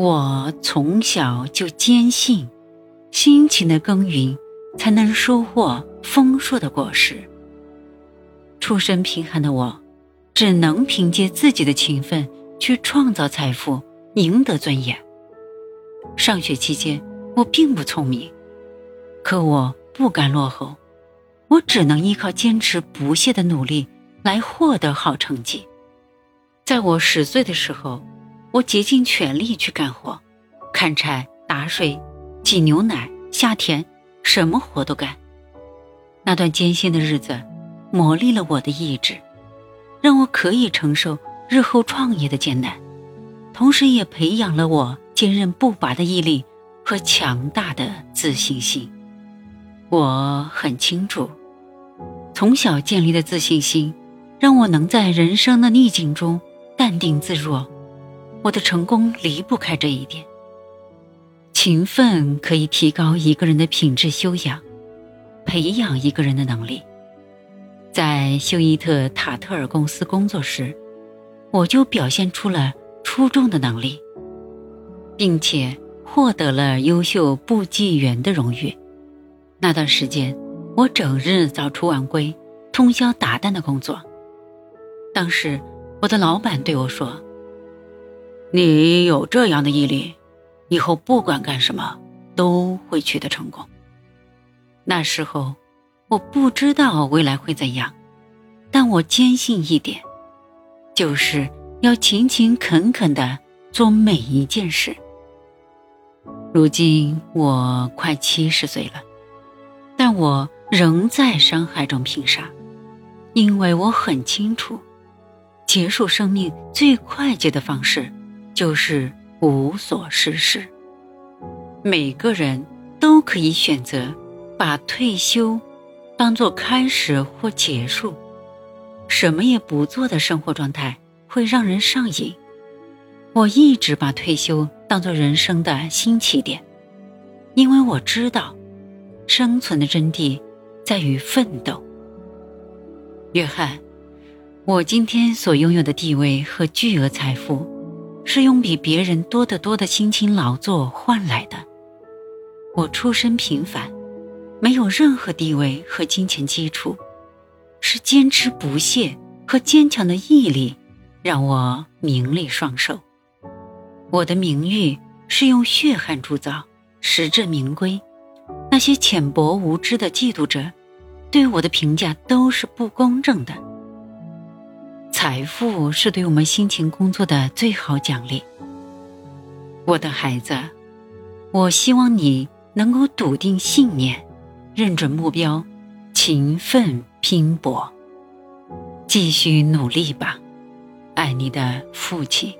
我从小就坚信，辛勤的耕耘才能收获丰硕的果实。出身贫寒的我，只能凭借自己的勤奋去创造财富，赢得尊严。上学期间，我并不聪明，可我不甘落后，我只能依靠坚持不懈的努力来获得好成绩。在我十岁的时候。我竭尽全力去干活，砍柴、打水、挤牛奶、下田，什么活都干。那段艰辛的日子，磨砺了我的意志，让我可以承受日后创业的艰难，同时也培养了我坚韧不拔的毅力和强大的自信心。我很清楚，从小建立的自信心，让我能在人生的逆境中淡定自若。我的成功离不开这一点。勤奋可以提高一个人的品质修养，培养一个人的能力。在休伊特塔特尔公司工作时，我就表现出了出众的能力，并且获得了优秀部记员的荣誉。那段时间，我整日早出晚归，通宵达旦的工作。当时，我的老板对我说。你有这样的毅力，以后不管干什么都会取得成功。那时候我不知道未来会怎样，但我坚信一点，就是要勤勤恳恳的做每一件事。如今我快七十岁了，但我仍在伤害中拼杀，因为我很清楚，结束生命最快捷的方式。就是无所事事。每个人都可以选择把退休当做开始或结束，什么也不做的生活状态会让人上瘾。我一直把退休当做人生的新起点，因为我知道，生存的真谛在于奋斗。约翰，我今天所拥有的地位和巨额财富。是用比别人多得多的辛勤劳作换来的。我出身平凡，没有任何地位和金钱基础，是坚持不懈和坚强的毅力让我名利双收。我的名誉是用血汗铸造，实至名归。那些浅薄无知的嫉妒者，对我的评价都是不公正的。财富是对我们辛勤工作的最好奖励。我的孩子，我希望你能够笃定信念，认准目标，勤奋拼搏，继续努力吧。爱你的父亲。